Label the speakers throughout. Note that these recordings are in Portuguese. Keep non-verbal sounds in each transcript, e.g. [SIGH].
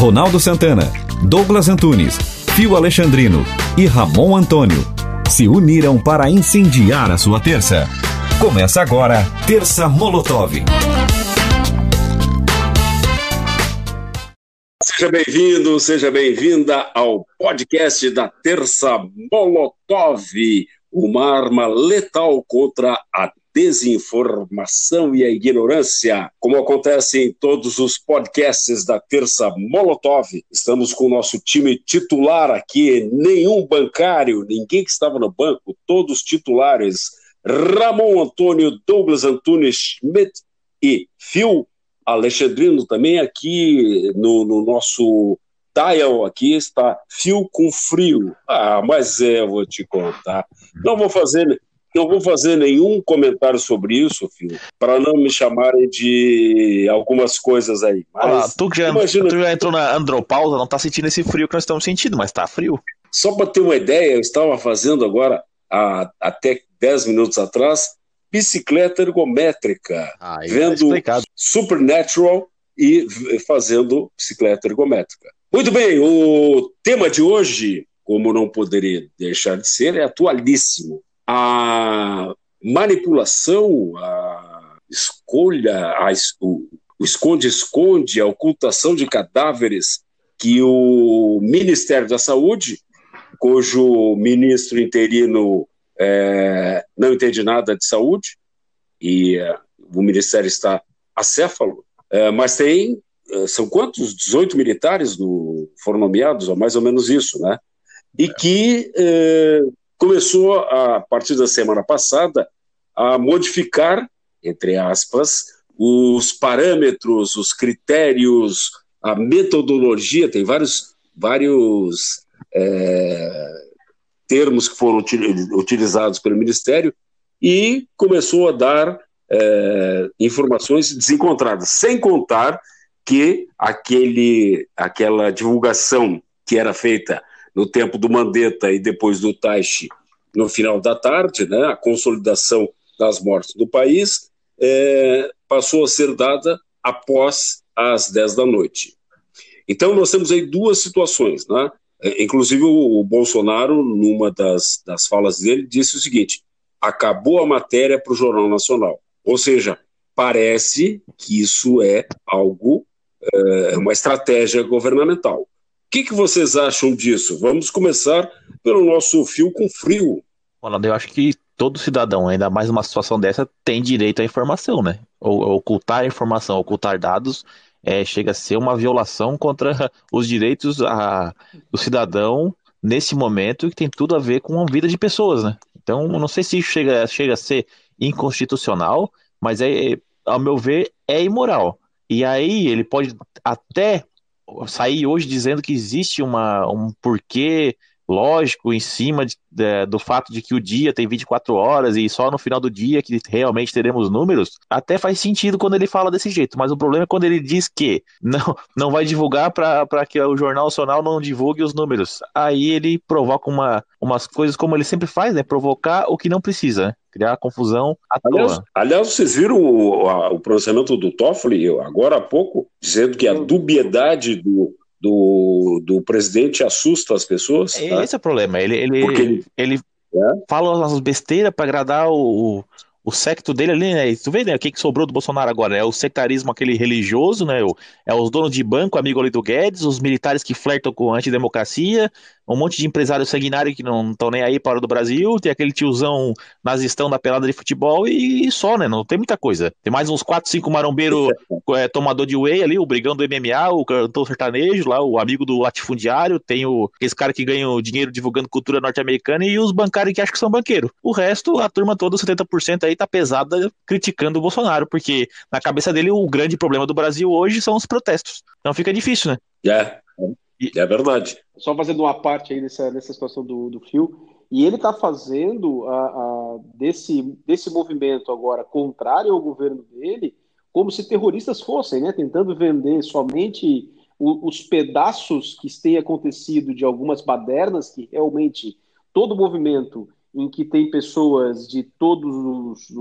Speaker 1: Ronaldo Santana, Douglas Antunes, Fio Alexandrino e Ramon Antônio se uniram para incendiar a sua terça. Começa agora, Terça Molotov.
Speaker 2: Seja bem-vindo, seja bem-vinda ao podcast da Terça Molotov, uma arma letal contra a desinformação e a ignorância, como acontece em todos os podcasts da Terça Molotov. Estamos com o nosso time titular aqui, nenhum bancário, ninguém que estava no banco, todos titulares. Ramon Antônio, Douglas Antunes Schmidt e Phil Alexandrino também aqui no, no nosso dial aqui está fio com frio. Ah, mas é, eu vou te contar. Não vou fazer não vou fazer nenhum comentário sobre isso, filho, para não me chamarem de algumas coisas aí.
Speaker 3: Mas Olá, tu, já, imagina... tu já entrou na andropausa, não está sentindo esse frio que nós estamos sentindo, mas está frio.
Speaker 2: Só para ter uma ideia, eu estava fazendo agora, há, até 10 minutos atrás, bicicleta ergométrica, ah, tá vendo tá Supernatural e fazendo bicicleta ergométrica. Muito bem, o tema de hoje, como não poderia deixar de ser, é atualíssimo a manipulação, a escolha, a, o esconde-esconde, a ocultação de cadáveres que o Ministério da Saúde, cujo ministro interino é, não entende nada de saúde, e é, o Ministério está acéfalo, é, mas tem, é, são quantos? 18 militares no, foram nomeados, ou mais ou menos isso, né? E que é, começou, a partir da semana passada, a modificar, entre aspas, os parâmetros, os critérios, a metodologia, tem vários, vários é, termos que foram utilizados pelo Ministério, e começou a dar é, informações desencontradas, sem contar que aquele, aquela divulgação que era feita no tempo do Mandetta e depois do Taishi no final da tarde, né, a consolidação das mortes do país, é, passou a ser dada após as 10 da noite. Então, nós temos aí duas situações. Né? É, inclusive, o, Bolsonaro, numa das, das falas dele, disse o seguinte: acabou a matéria para o Jornal Nacional. Ou seja, parece que isso é algo, é, uma estratégia governamental que, que vocês acham disso? Vamos começar pelo nosso fio com frio.
Speaker 3: Ronaldo, eu acho que todo cidadão, ainda mais numa situação dessa, tem direito à informação, né? Ocultar informação, ocultar dados, é, chega a ser uma violação contra [LAUGHS] os direitos a, do cidadão nesse momento que tem tudo a ver com a vida de pessoas, né? Então, não sei se chega, chega a ser inconstitucional, mas é, ao meu ver, é imoral. E aí ele pode até sair hoje dizendo que existe uma, um porquê lógico em cima de, de, do fato de que o dia tem 24 horas e só no final do dia que realmente teremos números, até faz sentido quando ele fala desse jeito. Mas o problema é quando ele diz que não, não vai divulgar para que o Jornal Nacional não divulgue os números. Aí ele provoca uma, umas coisas como ele sempre faz, né? Provocar o que não precisa, né? Criar confusão à
Speaker 2: aliás,
Speaker 3: toa.
Speaker 2: Aliás, vocês viram o, a, o pronunciamento do Toffoli agora há pouco, dizendo que a dubiedade do, do, do presidente assusta as pessoas?
Speaker 3: Tá? Esse é o problema. Ele, ele, ele, ele é? fala umas besteiras para agradar o, o secto dele ali, né? Tu vê, né? O que, que sobrou do Bolsonaro agora? É o sectarismo aquele religioso, né? O, é os donos de banco, amigo ali do Guedes, os militares que flertam com a antidemocracia, um monte de empresários sanguinários que não estão nem aí para o do Brasil, tem aquele tiozão nazistão da pelada de futebol e só, né? Não tem muita coisa. Tem mais uns 4, 5 marombeiros é, tomador de whey ali, o brigão do MMA, o cantor sertanejo lá, o amigo do latifundiário, tem o, esse cara que ganha dinheiro divulgando cultura norte-americana e os bancários que acham que são banqueiros. O resto, a turma toda, 70% aí tá pesada criticando o Bolsonaro, porque na cabeça dele o grande problema do Brasil hoje são os protestos. Então fica difícil, né?
Speaker 2: É, é verdade.
Speaker 4: Só fazendo uma parte aí dessa, dessa situação do, do Fio, e ele está fazendo a, a, desse, desse movimento agora contrário ao governo dele, como se terroristas fossem, né? Tentando vender somente o, os pedaços que têm acontecido de algumas badernas que realmente todo movimento em que tem pessoas de todos os,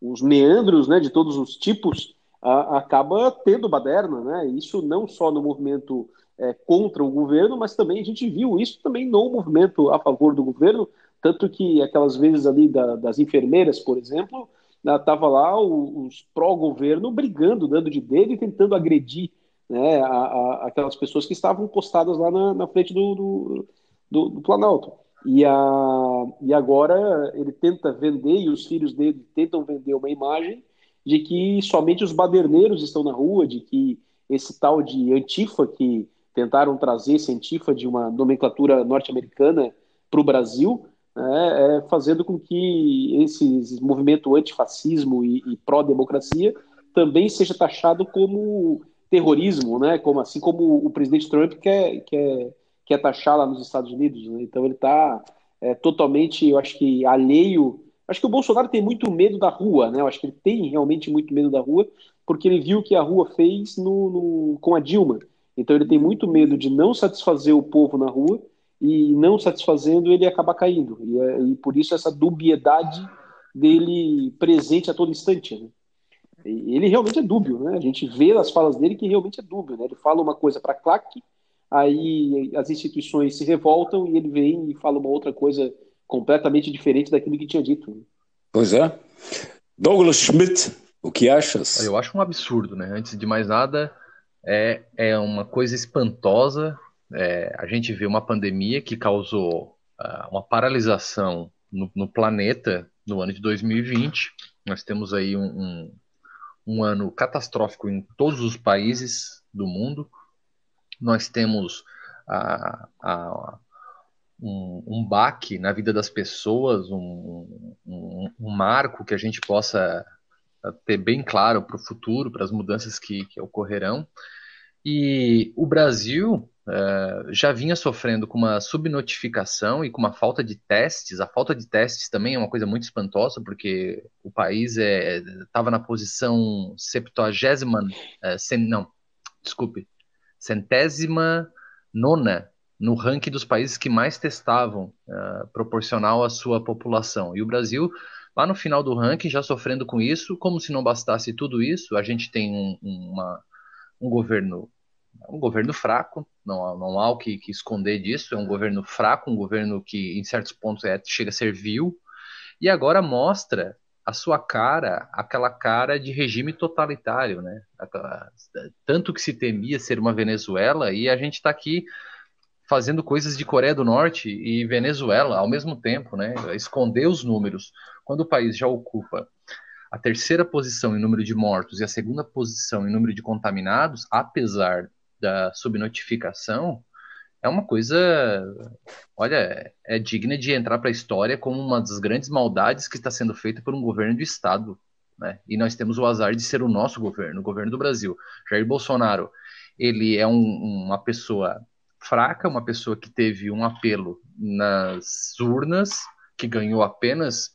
Speaker 4: os meandros, né, de todos os tipos, a, acaba tendo baderna, né? Isso não só no movimento é, contra o governo, mas também a gente viu isso também no movimento a favor do governo, tanto que aquelas vezes ali da, das enfermeiras, por exemplo, estava lá os pró-governo brigando, dando de dedo e tentando agredir né, a, a, aquelas pessoas que estavam postadas lá na, na frente do, do, do, do Planalto. E, a, e agora ele tenta vender, e os filhos dele tentam vender uma imagem de que somente os baderneiros estão na rua, de que esse tal de Antifa, que tentaram trazer Antifa de uma nomenclatura norte-americana para o Brasil, né, é, fazendo com que esse movimento antifascismo e, e pró-democracia também seja taxado como terrorismo, né, como, assim como o presidente Trump quer, quer, quer taxar lá nos Estados Unidos. Né? Então ele está é, totalmente, eu acho que, alheio Acho que o Bolsonaro tem muito medo da rua, né? Eu acho que ele tem realmente muito medo da rua, porque ele viu o que a rua fez no, no, com a Dilma. Então ele tem muito medo de não satisfazer o povo na rua e não satisfazendo ele acaba caindo. E, é, e por isso essa dubiedade dele presente a todo instante. Né? ele realmente é dúbio, né? A gente vê nas falas dele que realmente é dúbio, né? Ele fala uma coisa para claque, aí as instituições se revoltam e ele vem e fala uma outra coisa completamente diferente daquilo que tinha dito.
Speaker 2: Pois é. Douglas Schmidt, o que achas?
Speaker 5: Eu acho um absurdo, né? Antes de mais nada, é, é uma coisa espantosa. É, a gente vê uma pandemia que causou uh, uma paralisação no, no, planeta no ano de 2020. Nós temos aí um, um, um ano catastrófico em todos os países do mundo. Nós temos a, a, um, um baque na vida das pessoas, um, um, um marco que a gente possa ter bem claro para o futuro, para as mudanças que, que, ocorrerão. E o Brasil uh, já vinha sofrendo com uma subnotificação e com uma falta de testes. A falta de testes também é uma coisa muito espantosa, porque o país estava é, na posição septuagésima, cent, não, desculpe, centésima nona no ranking dos países que mais testavam, uh, proporcional à sua população. E o Brasil, lá no final do ranking, já sofrendo com isso, como se não bastasse tudo isso, a gente tem um, uma, um governo um governo fraco, não, não há o que, que, esconder disso, é um governo fraco, um governo que em certos pontos é, chega a ser vil, e agora mostra a sua cara, aquela cara de regime totalitário, né? Tanto que se temia ser uma Venezuela, e a gente está aqui fazendo coisas de Coreia do Norte e Venezuela ao mesmo tempo, né? Esconder os números. Quando o país já ocupa a terceira posição em número de mortos e a segunda posição em número de contaminados, apesar da subnotificação, é uma coisa, olha, é digna de entrar para a história como uma das grandes maldades que está sendo feita por um governo do Estado. Né? E nós temos o azar de ser o nosso governo, o governo do Brasil. Jair Bolsonaro, ele é um, uma pessoa fraca, uma pessoa que teve um apelo nas urnas, que ganhou apenas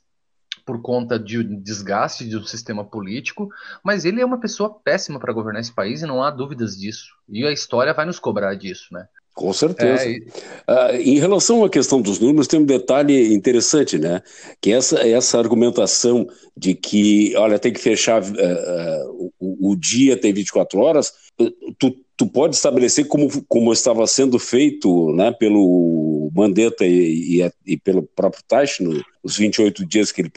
Speaker 5: por conta de um desgaste de um sistema político, mas ele é uma pessoa péssima para governar esse país e não há dúvidas disso. E a história vai nos cobrar disso, né?
Speaker 2: Com certeza. É, uh, em relação à questão dos números, tem um detalhe interessante, né? Que essa, essa argumentação de que, olha, tem que fechar uh, uh, o, o, dia tem 24 horas, tu, tu pode estabelecer como, como estava sendo feito né, pelo Mandetta e, e, e pelo próprio Taish, nos 28 dias que ele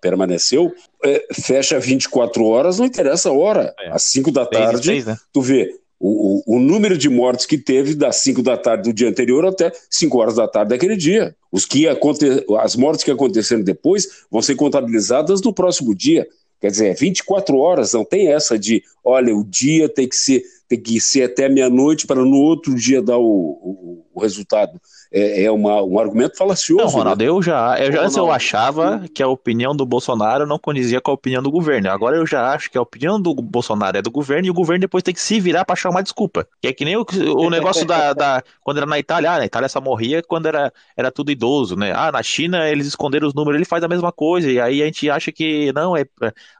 Speaker 2: permaneceu, é, fecha 24 horas, não interessa a hora. É. Às 5 da tarde, né? tu vê o, o, o, número de mortes que teve das 5 da tarde do dia anterior até 5 horas da tarde daquele dia. Os que aconte, as mortes que aconteceram depois vão ser contabilizadas no próximo dia. Quer dizer, 24 horas, não tem essa de, olha, o dia tem que ser, tem que ser até meia-noite para no outro dia dar o, o, o resultado é, é uma, um argumento falacioso.
Speaker 3: Não, Ronaldo, né? eu já, eu já antes eu achava que a opinião do Bolsonaro não condizia com a opinião do governo. Agora eu já acho que a opinião do Bolsonaro é do governo e o governo depois tem que se virar para achar uma desculpa. Que é que nem o, o negócio da, da, Quando era na Itália, ah, na Itália só morria quando era, era tudo idoso, né? Ah, na China eles esconderam os números, ele faz a mesma coisa. E aí a gente acha que não, é.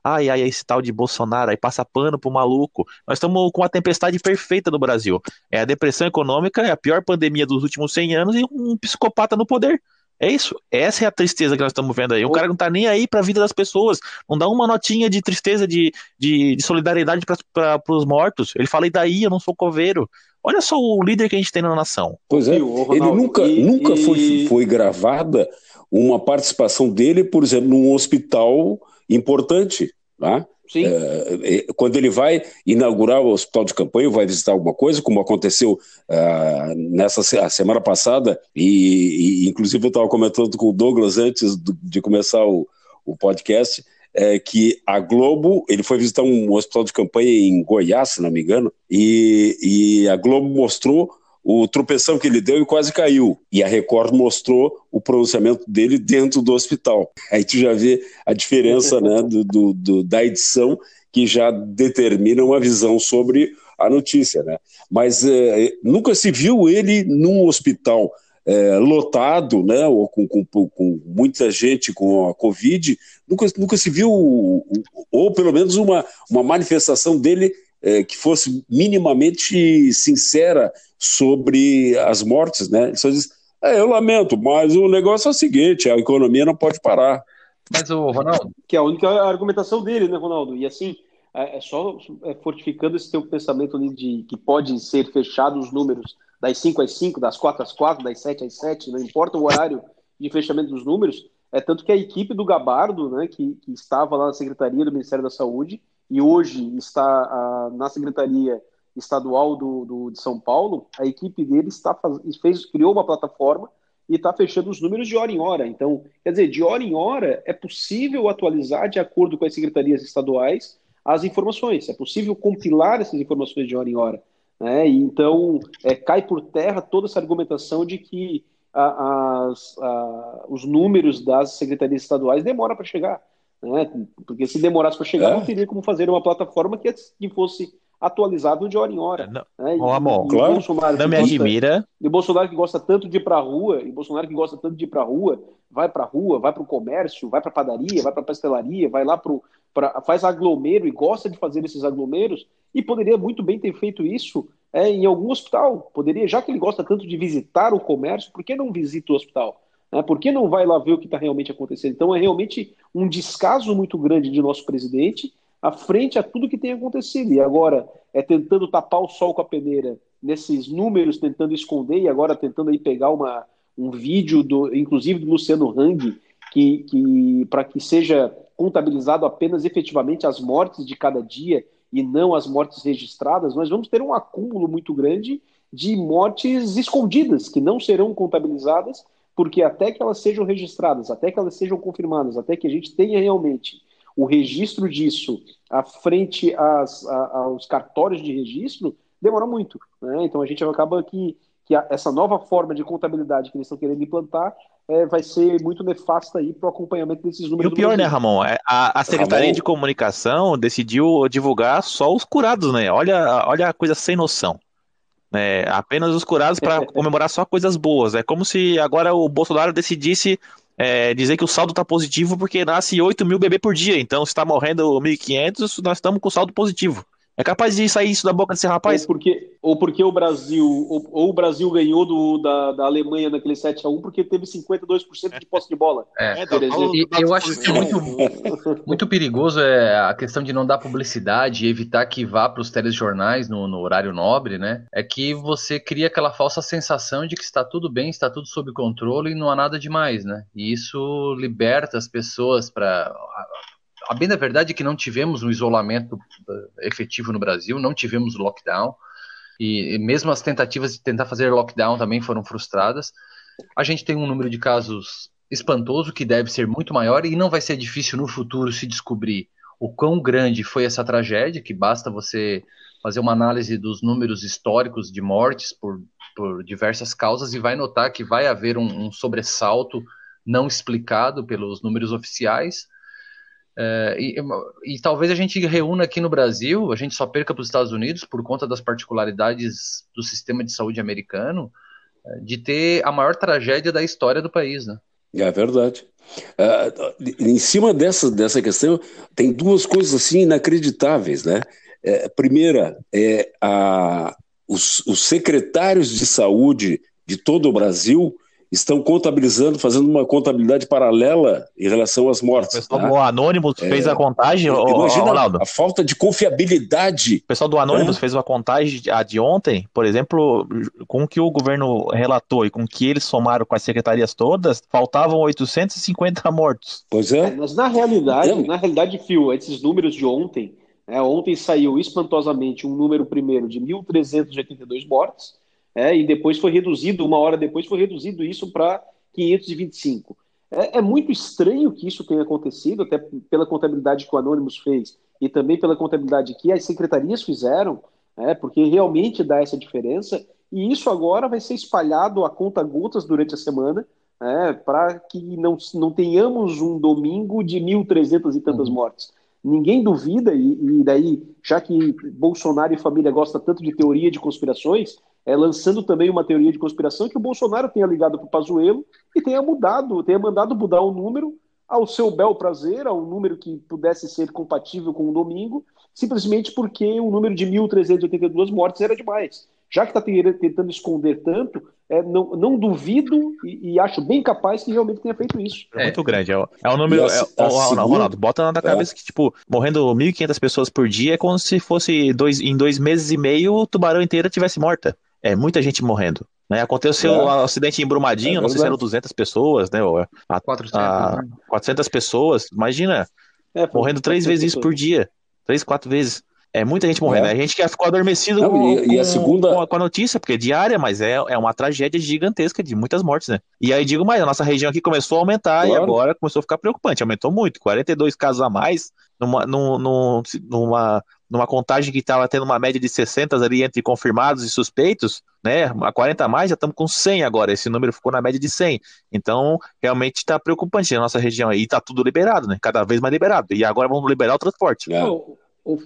Speaker 3: Ai, ai, esse tal de Bolsonaro, aí passa pano pro maluco. Nós estamos com a tempestade perfeita no Brasil. É a depressão econômica, é a pior pandemia dos últimos 100 anos e um psicopata no poder. É isso. Essa é a tristeza que nós estamos vendo aí. O cara não tá nem aí para a vida das pessoas. Não dá uma notinha de tristeza, de, de, de solidariedade para os mortos. Ele fala, e daí? Eu não sou coveiro. Olha só o líder que a gente tem na nação.
Speaker 2: Pois é. Ronaldo, ele nunca, e, nunca e... Foi, foi gravada uma participação dele, por exemplo, num hospital importante. Tá? É, é, quando ele vai inaugurar o hospital de campanha, vai visitar alguma coisa, como aconteceu uh, nessa semana passada, e, e inclusive eu estava comentando com o Douglas antes de começar o, o podcast, é, que a Globo, ele foi visitar um hospital de campanha em Goiás, se não me engano, e, e a Globo mostrou o tropeção que ele deu e quase caiu. E a Record mostrou o pronunciamento dele dentro do hospital. Aí tu já vê a diferença né, do, do, do, da edição que já determina uma visão sobre a notícia. Né? Mas é, nunca se viu ele num hospital é, lotado, né, ou com, com, com, muita gente com a Covid, nunca, nunca se viu, ou pelo menos uma, uma manifestação dele é, que fosse minimamente sincera sobre as mortes, né? Ele só diz, é, eu lamento, mas o negócio é o seguinte, a economia não pode parar.
Speaker 4: Mas o Ronaldo... Que é a única argumentação dele, né, Ronaldo? E assim, é, é só é, fortificando esse teu pensamento ali de que pode ser fechado os números das 5 às 5, das 4 às 4, das 7 às 7, não importa o horário de fechamento dos números, é tanto que a equipe do Gabardo, né, que, que estava lá na Secretaria do Ministério da Saúde e hoje está na Secretaria estadual do, do, de São Paulo, a equipe dele está faz, fez, criou uma plataforma e está fechando os números de hora em hora. Então, quer dizer, de hora em hora é possível atualizar de acordo com as secretarias estaduais as informações, é possível compilar essas informações de hora em hora. Né? E então, é, cai por terra toda essa argumentação de que a, a, os números das secretarias estaduais demoram para chegar. Né? Porque se demorasse para chegar, é. não teria como fazer uma plataforma que, fosse atualizado de hora em hora. Não,
Speaker 3: né? e, amor, claro. Bolsonaro não me gosta, admira.
Speaker 4: E Bolsonaro que gosta tanto de ir para a rua, e Bolsonaro que gosta tanto de ir para a rua, vai para a rua, vai para o comércio, vai para a padaria, vai para a pastelaria, vai lá para faz aglomero e gosta de fazer esses aglomeros e poderia muito bem ter feito isso é, em algum hospital. Poderia, já que ele gosta tanto de visitar o comércio, por que não visita o hospital? É, por que não vai lá ver o que está realmente acontecendo? Então é realmente um descaso muito grande de nosso presidente à frente a tudo que tem acontecido. E agora é tentando tapar o sol com a peneira nesses números, tentando esconder e agora tentando aí pegar uma, um vídeo, do, inclusive do Luciano Hang, que, que para que seja contabilizado apenas efetivamente as mortes de cada dia e não as mortes registradas, nós vamos ter um acúmulo muito grande de mortes escondidas, que não serão contabilizadas, porque até que elas sejam registradas, até que elas sejam confirmadas, até que a gente tenha realmente o registro disso à frente às, aos cartórios de registro demora muito. Né? Então a gente acaba que, que essa nova forma de contabilidade que eles estão querendo implantar é, vai ser muito nefasta aí para o acompanhamento desses números.
Speaker 3: E o pior, né, Ramon? É, a, a Secretaria Ramon... de Comunicação decidiu divulgar só os curados, né? Olha, olha a coisa sem noção. É, apenas os curados para [LAUGHS] comemorar só coisas boas. É como se agora o Bolsonaro decidisse é, dizer que o saldo está positivo porque nasce 8 mil bebês por dia. Então, se está morrendo 1.500, nós estamos com saldo positivo. É capaz de sair isso da boca desse rapaz?
Speaker 4: Ou porque, ou porque o Brasil, ou, ou o Brasil ganhou do, da, da Alemanha naquele 7x1 porque teve 52% de posse de bola.
Speaker 5: É, é e, eu acho que é muito, muito perigoso é a questão de não dar publicidade e evitar que vá para os telejornais no, no horário nobre, né? É que você cria aquela falsa sensação de que está tudo bem, está tudo sob controle e não há nada demais, né? E isso liberta as pessoas para a bem da verdade é que não tivemos um isolamento eh, efetivo no Brasil, não tivemos lockdown, e mesmo as tentativas de tentar fazer lockdown também foram frustradas. A gente tem um número de casos espantoso, que deve ser muito maior, e não vai ser difícil no futuro se descobrir o quão grande foi essa tragédia, que basta você fazer uma análise dos números históricos de mortes por, por diversas causas e vai notar que vai haver um, um sobressalto não explicado pelos números oficiais é, e, e, talvez a gente reúna aqui no Brasil, a gente só perca para os Estados Unidos por conta das particularidades do sistema de saúde americano, é, de ter a maior tragédia da história do país, né?
Speaker 2: É verdade. Uh, em cima dessa, dessa questão, tem duas coisas assim inacreditáveis, né? É, primeira é a, os, os secretários de saúde de todo o Brasil estão contabilizando, fazendo uma contabilidade paralela em relação às mortes. O
Speaker 3: pessoal tá? do Anônimos é, fez a contagem,
Speaker 2: imagina Ronaldo. a falta de confiabilidade.
Speaker 3: O pessoal do Anônimos é. fez uma contagem a de ontem, por exemplo, com o que o governo relatou e com o que eles somaram com as secretarias todas, faltavam 850 mortos.
Speaker 4: Pois é. é mas na realidade, é. na realidade, Fio, esses números de ontem, é, ontem saiu espantosamente um número primeiro de 1.382 mortes, é, e depois foi reduzido, uma hora depois foi reduzido isso para 525. É, é, muito estranho que isso tenha acontecido, até pela contabilidade que o Anonymous fez e também pela contabilidade que as secretarias fizeram, é, porque realmente dá essa diferença, e isso agora vai ser espalhado a conta-gotas durante a semana, é, para que não, não tenhamos um domingo de 1.300 e tantas uhum. mortes. Ninguém duvida, e, e daí, já que Bolsonaro e família gostam tanto de teoria de conspirações, é, lançando também uma teoria de conspiração que o Bolsonaro tenha ligado para o Pazuello e tenha mudado, tenha mandado mudar o um número ao seu bel prazer, a um número que pudesse ser compatível com o domingo, simplesmente porque o número de 1.382 mortes era demais. Já que está tentando esconder tanto, é, não, não, duvido e, e, acho bem capaz que realmente tenha feito isso.
Speaker 3: É, muito grande. É, é o número. É, o, segunda... Ronaldo, bota na é. cabeça que, tipo, morrendo 1.500 pessoas por dia é como se fosse dois, em dois meses e meio o tubarão inteiro tivesse morta é muita gente morrendo. Né? Aconteceu é. um acidente em Brumadinho, é não sei se eram 200 pessoas, né? A, 400, a, 400 pessoas, imagina, é, morrendo três vezes isso por dia, três, quatro vezes. É muita gente morrendo. É. A gente que ficou adormecido não, com, e, e a segunda... com, a, com, a, notícia, porque é diária, mas é, é uma tragédia gigantesca de muitas mortes, né? E aí digo mais, a nossa região aqui começou a aumentar claro. e agora começou a ficar preocupante. Aumentou muito, 42 casos a mais numa, numa, numa numa contagem que estava tendo uma média de 60 ali entre confirmados e suspeitos, né? A 40 a mais, já estamos com 100 agora. Esse número ficou na média de 100. Então, realmente está preocupante a nossa região aí. Está tudo liberado, né? Cada vez mais liberado. E agora vamos liberar o transporte.
Speaker 4: É. O, o,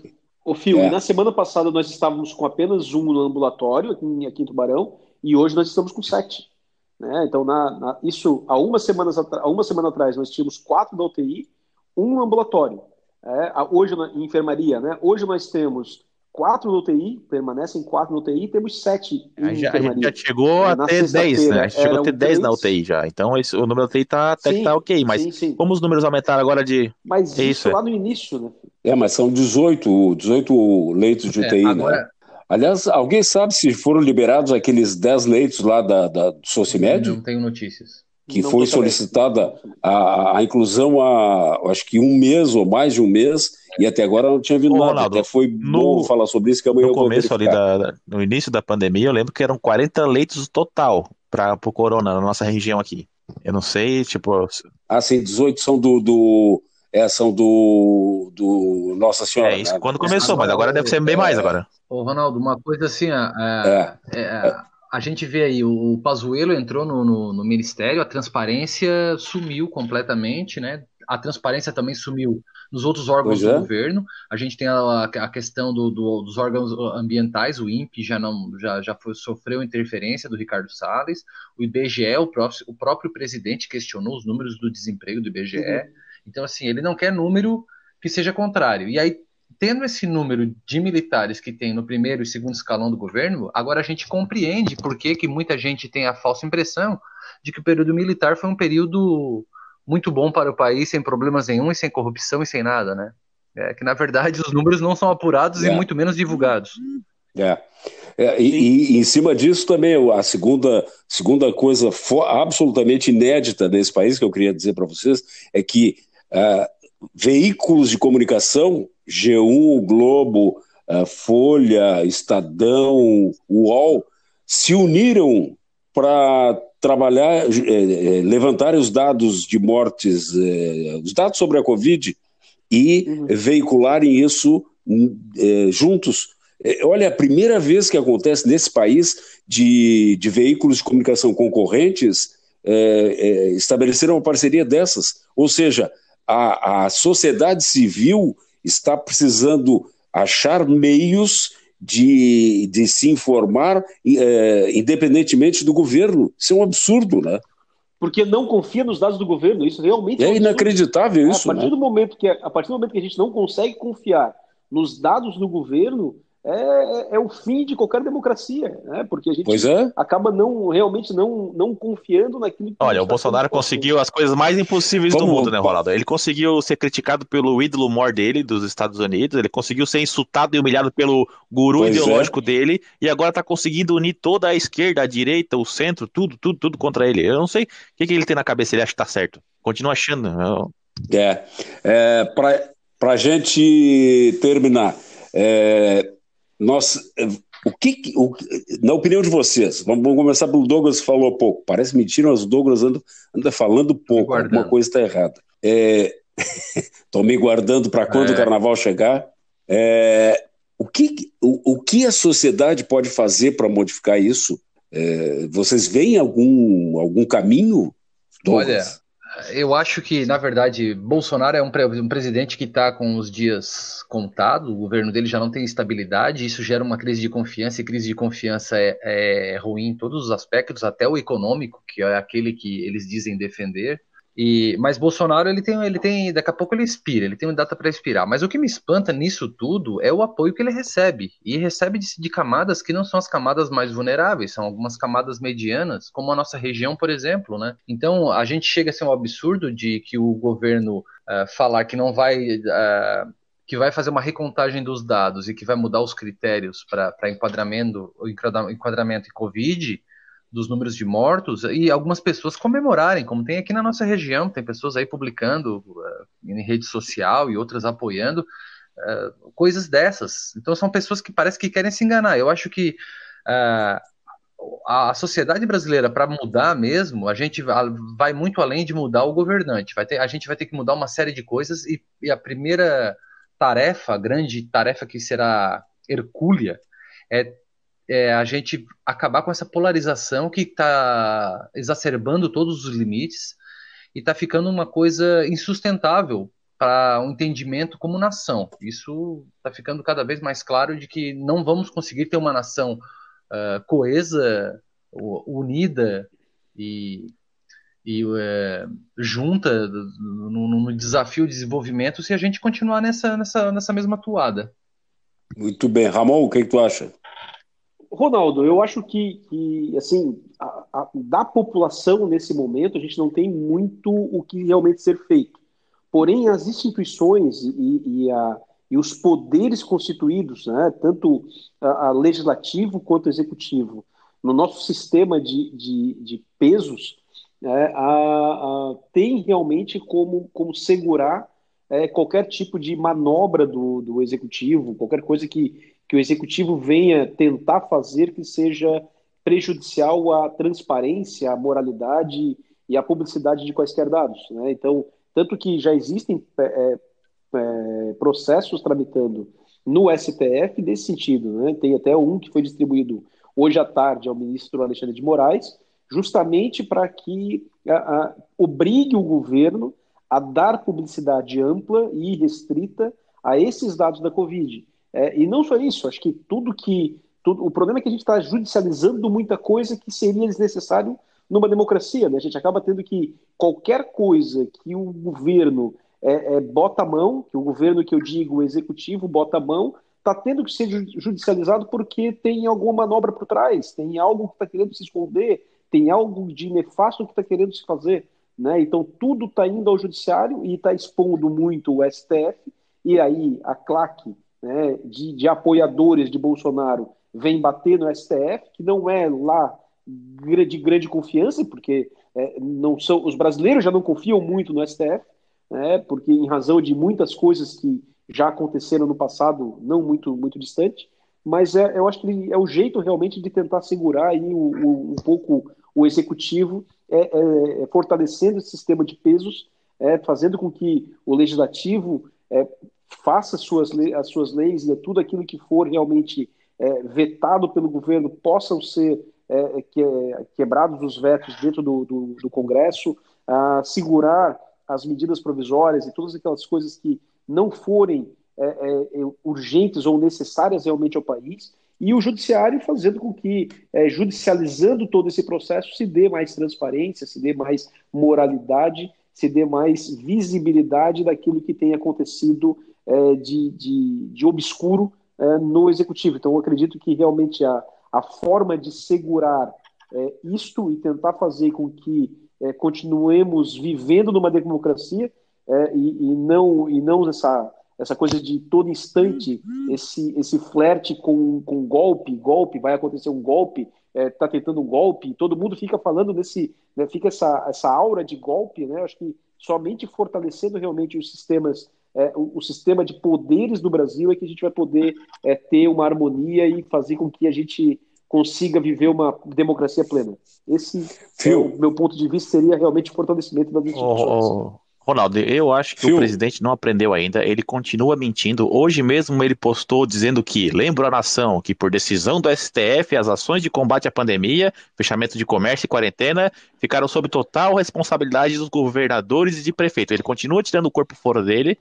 Speaker 4: o Fio, é. na semana passada nós estávamos com apenas um no ambulatório aqui em, aqui em Tubarão e hoje nós estamos com sete. Né? Então, na, na, isso há uma, semanas, há uma semana atrás nós tínhamos quatro da UTI, um no ambulatório. É, hoje na enfermaria, né? Hoje nós temos quatro no UTI, permanecem quatro no UTI, temos sete
Speaker 3: em gente, enfermaria. A gente já chegou é, a ter 10, né? A gente chegou a ter 10 na UTI já. Então esse, o número da UTI tá, até sim, que tá ok, mas sim, sim. como os números aumentaram agora de.
Speaker 4: Mas é isso, lá no início, né?
Speaker 2: É, mas são 18, 18 leitos de UTI, é, agora... né? Aliás, alguém sabe se foram liberados aqueles 10 leitos lá da, da do Socimed?
Speaker 5: Não tenho notícias
Speaker 2: que não foi solicitada a, a, inclusão há, acho que um mês ou mais de um mês, e até agora não tinha vindo Ô, nada. Ronaldo, até foi no, bom falar sobre isso, que amanhã
Speaker 3: no começo ali, da, no início da pandemia, eu lembro que eram 40 leitos total para o corona na nossa região aqui. Eu não sei, tipo...
Speaker 2: Ah, sim, 18 são do... do é, são do, do Nossa Senhora.
Speaker 3: É isso né? quando começou, mas agora deve ser bem mais agora.
Speaker 5: Ô, Ronaldo, uma coisa assim, é, é, é a gente vê aí, o Pazuello entrou no, no, no, ministério, a transparência sumiu completamente, né? A transparência também sumiu nos outros órgãos é. do governo. A gente tem a, a questão do, do, dos órgãos ambientais, o INPE já não já, já foi, sofreu interferência do Ricardo Salles, o IBGE, o próprio, o próprio presidente questionou os números do desemprego do IBGE. Uhum. Então, assim, ele não quer número que seja contrário. E aí tendo esse número de militares que tem no primeiro e segundo escalão do governo, agora a gente compreende por que, que muita gente tem a falsa impressão de que o período militar foi um período muito bom para o país, sem problemas nenhum, e sem corrupção e sem nada, né? É que, na verdade, os números não são apurados é. e muito menos divulgados.
Speaker 2: É. é e, e, em cima disso também, a segunda, segunda coisa absolutamente inédita desse país, que eu queria dizer para vocês, é que uh, veículos de comunicação, G1, Globo, uh, Folha, Estadão, UOL, se uniram para trabalhar, eh, eh, levantar os dados de mortes, eh, os dados sobre a Covid e uhum. veicularem isso eh, juntos. Eh, olha, a primeira vez que acontece nesse país de, de veículos de comunicação concorrentes eh, estabeleceram uma parceria dessas. Ou seja, a, a sociedade civil está precisando achar meios de, de se informar é, independentemente do governo. Isso é um absurdo, né?
Speaker 4: Porque não confia nos dados do governo, isso realmente
Speaker 2: é, é um inacreditável
Speaker 4: é,
Speaker 2: isso.
Speaker 4: A partir,
Speaker 2: né?
Speaker 4: do momento que, a partir do momento que a gente não consegue confiar nos dados do governo, é, é, é, o fim de qualquer democracia, né? Porque a gente é. acaba não realmente não, não confiando naquilo que
Speaker 3: Olha, o Bolsonaro conseguiu as coisas mais impossíveis Como... do mundo, né, Ronaldo? Ele conseguiu ser criticado pelo ídolo mor dele, dos Estados Unidos, ele conseguiu ser insultado e humilhado pelo guru pois é. ideológico dele, e agora tá conseguindo unir toda a esquerda, a direita, o centro, tudo, tudo, tudo contra ele. Eu não sei o que, que ele tem na cabeça, ele acha que tá certo. Continua achando. Eu...
Speaker 2: É, é para a gente terminar, é, nós, o que, o, na opinião de vocês, vamos, vamos, começar pelo Douglas que falou pouco. Parece mentira, mas o Douglas anda, anda falando pouco, alguma coisa está errada. Estou é, [LAUGHS] me guardando para quando é. o carnaval chegar. É, o, que, o, o que a sociedade pode fazer para modificar isso? É, vocês veem algum, algum caminho?
Speaker 5: Douglas? Olha, eu acho que, na verdade, Bolsonaro é um, pre um presidente que está com os dias contados, o governo dele já não tem estabilidade, isso gera uma crise de confiança, e crise de confiança é, é ruim em todos os aspectos, até o econômico, que é aquele que eles dizem defender. E, mas Bolsonaro ele tem, ele tem, daqui a pouco ele expira, ele tem uma data para expirar. Mas o que me espanta nisso tudo é o apoio que ele recebe e recebe de, de, camadas que não são as camadas mais vulneráveis, são algumas camadas medianas, como a nossa região, por exemplo, né? Então a gente chega a ser um absurdo de que o governo uh, falar que não vai uh, que vai fazer uma recontagem dos dados e que vai mudar os critérios para enquadramento, enquadramento em Covid, dos números de mortos e algumas pessoas comemorarem, como tem aqui na nossa região, tem pessoas aí publicando uh, em rede social e outras apoiando uh, coisas dessas. Então são pessoas que parece que querem se enganar. Eu acho que uh, a sociedade brasileira para mudar mesmo, a gente vai muito além de mudar o governante. Vai ter, a gente vai ter que mudar uma série de coisas e, e a primeira tarefa, a grande tarefa que será hercúlea, é é, a gente acabar com essa polarização que está exacerbando todos os limites e está ficando uma coisa insustentável para um entendimento como nação. Isso está ficando cada vez mais claro de que não vamos conseguir ter uma nação uh, coesa, unida e, e uh, junta no, no, desafio de desenvolvimento se a gente continuar nessa, nessa, nessa mesma toada.
Speaker 2: Muito bem. Ramon, o que, que tu acha?
Speaker 4: Ronaldo, eu acho que, que assim, a, a, da população nesse momento, a gente não tem muito o que realmente ser feito. Porém, as instituições e, e, a, e os poderes constituídos, né, tanto a, legislativo quanto executivo, no nosso sistema de, de, de pesos, é, tem realmente como, como segurar é, qualquer tipo de manobra do, do executivo, qualquer coisa que, que o executivo venha tentar fazer que seja prejudicial à transparência, à moralidade e à publicidade de quaisquer dados. Né? Então, tanto que já existem é, é, processos tramitando no STF desse sentido. Né? Tem até um que foi distribuído hoje à tarde ao ministro Alexandre de Moraes, justamente para que a, a, obrigue o governo a dar publicidade ampla e restrita a esses dados da Covid. É, e não só isso, acho que tudo que. Tudo, o problema é que a gente está judicializando muita coisa que seria desnecessário numa democracia. Né? A gente acaba tendo que qualquer coisa que o governo é, é, bota a mão, que o governo que eu digo, o executivo, bota a mão, está tendo que ser judicializado porque tem alguma manobra por trás, tem algo que está querendo se esconder, tem algo de nefasto que está querendo se fazer. Né? Então tudo está indo ao judiciário e está expondo muito o STF, e aí a claque né, de, de apoiadores de Bolsonaro vem bater no STF, que não é lá de grande confiança, porque é, não são os brasileiros já não confiam muito no STF, né, porque em razão de muitas coisas que já aconteceram no passado, não muito muito distante, mas é, eu acho que é o jeito realmente de tentar segurar aí o, o, um pouco o executivo, é, é, é, fortalecendo esse sistema de pesos, é, fazendo com que o legislativo é, faça suas, as suas leis e tudo aquilo que for realmente é, vetado pelo governo possam ser é, que, quebrados os vetos dentro do, do, do Congresso, a segurar as medidas provisórias e todas aquelas coisas que não forem é, é, é urgentes ou necessárias realmente ao país, e o judiciário fazendo com que, é, judicializando todo esse processo, se dê mais transparência, se dê mais moralidade, se dê mais visibilidade daquilo que tem acontecido é, de, de, de, obscuro é, no executivo. Então, eu acredito que realmente a, a forma de segurar é, isto e tentar fazer com que é, continuemos vivendo numa democracia é, e, e, não e não essa essa coisa de todo instante esse esse flerte com, com golpe golpe vai acontecer um golpe está é, tentando um golpe todo mundo fica falando nesse né, fica essa essa aura de golpe né acho que somente fortalecendo realmente os sistemas é, o, o, sistema de poderes do Brasil é que a gente vai poder é, ter uma harmonia e fazer com que a gente consiga viver uma democracia plena. Esse, é o meu ponto de vista, seria realmente o fortalecimento das instituições. Oh,
Speaker 3: oh. Ronaldo, eu acho que o presidente não aprendeu ainda, ele continua mentindo. Hoje mesmo ele postou dizendo que, lembro a nação, que por decisão do STF, as ações de combate à pandemia, fechamento de comércio e quarentena, ficaram sob total responsabilidade dos governadores e de prefeito. Ele continua tirando o corpo fora dele,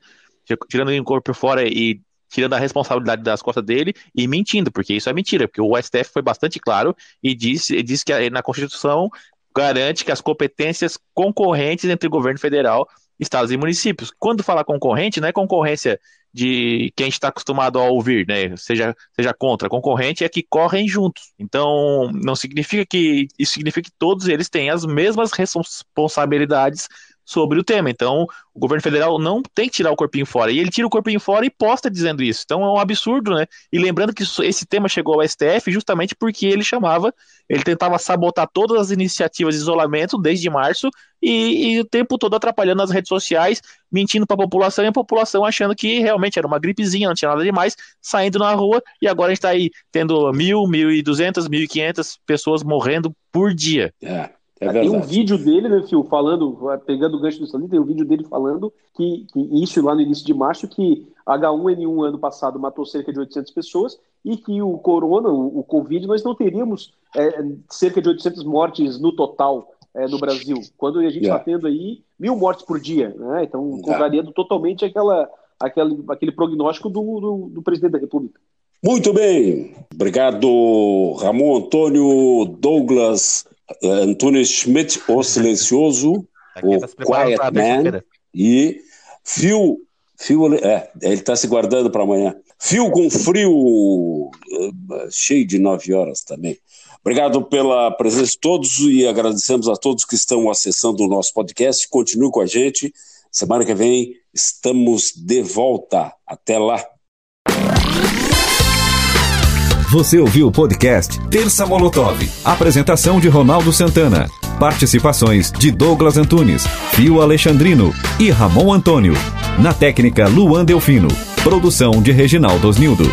Speaker 3: tirando o corpo fora e tirando a responsabilidade das costas dele e mentindo, porque isso é mentira, porque o STF foi bastante claro e disse, disse que na Constituição garante que as competências concorrentes entre o governo federal, estados e municípios. Quando fala concorrente, não é concorrência de quem está acostumado a ouvir, né? Seja, seja contra. Concorrente é que correm juntos. Então, não significa que. Isso significa que todos eles têm as mesmas responsabilidades sobre o tema. Então, o governo federal não tem que tirar o corpinho fora. E ele tira o corpinho fora e posta dizendo isso. Então é um absurdo, né? E lembrando que esse tema chegou ao STF justamente porque ele chamava, ele tentava sabotar todas as iniciativas de isolamento desde março e, e o tempo todo atrapalhando as redes sociais, mentindo para a população e a população achando que realmente era uma gripezinha, não tinha nada demais, saindo na rua e agora a gente está aí tendo mil, mil e duzentas, mil e quinhentas pessoas morrendo por dia.
Speaker 4: É. É tem um vídeo dele, né, Fio, falando, pegando o gancho do Salim, tem um vídeo dele falando que, que, isso lá no início de março, que H1N1 ano passado matou cerca de 800 pessoas e que o corona, o, o Covid, nós não teríamos é, cerca de 800 mortes no total é, no Brasil, quando a gente está yeah. tendo aí mil mortes por dia, né? Então, yeah. contrariando totalmente aquela, aquele, aquele prognóstico do, do, do presidente da República.
Speaker 2: Muito bem, obrigado Ramon Antônio Douglas Antônio Schmidt, o [LAUGHS] silencioso, o tá quiet man, e Fio, Fio é, ele está se guardando para amanhã. Fio com frio, eh, cheio de nove horas também. Obrigado pela presença de todos e agradecemos a todos que estão acessando o nosso podcast. Continue com a gente. Semana que vem estamos de volta. Até lá.
Speaker 1: Você ouviu o podcast Terça Molotov. Apresentação de Ronaldo Santana. Participações de Douglas Antunes, Fio Alexandrino e Ramon Antônio. Na técnica Luan Delfino. Produção de Reginaldo Osnildo.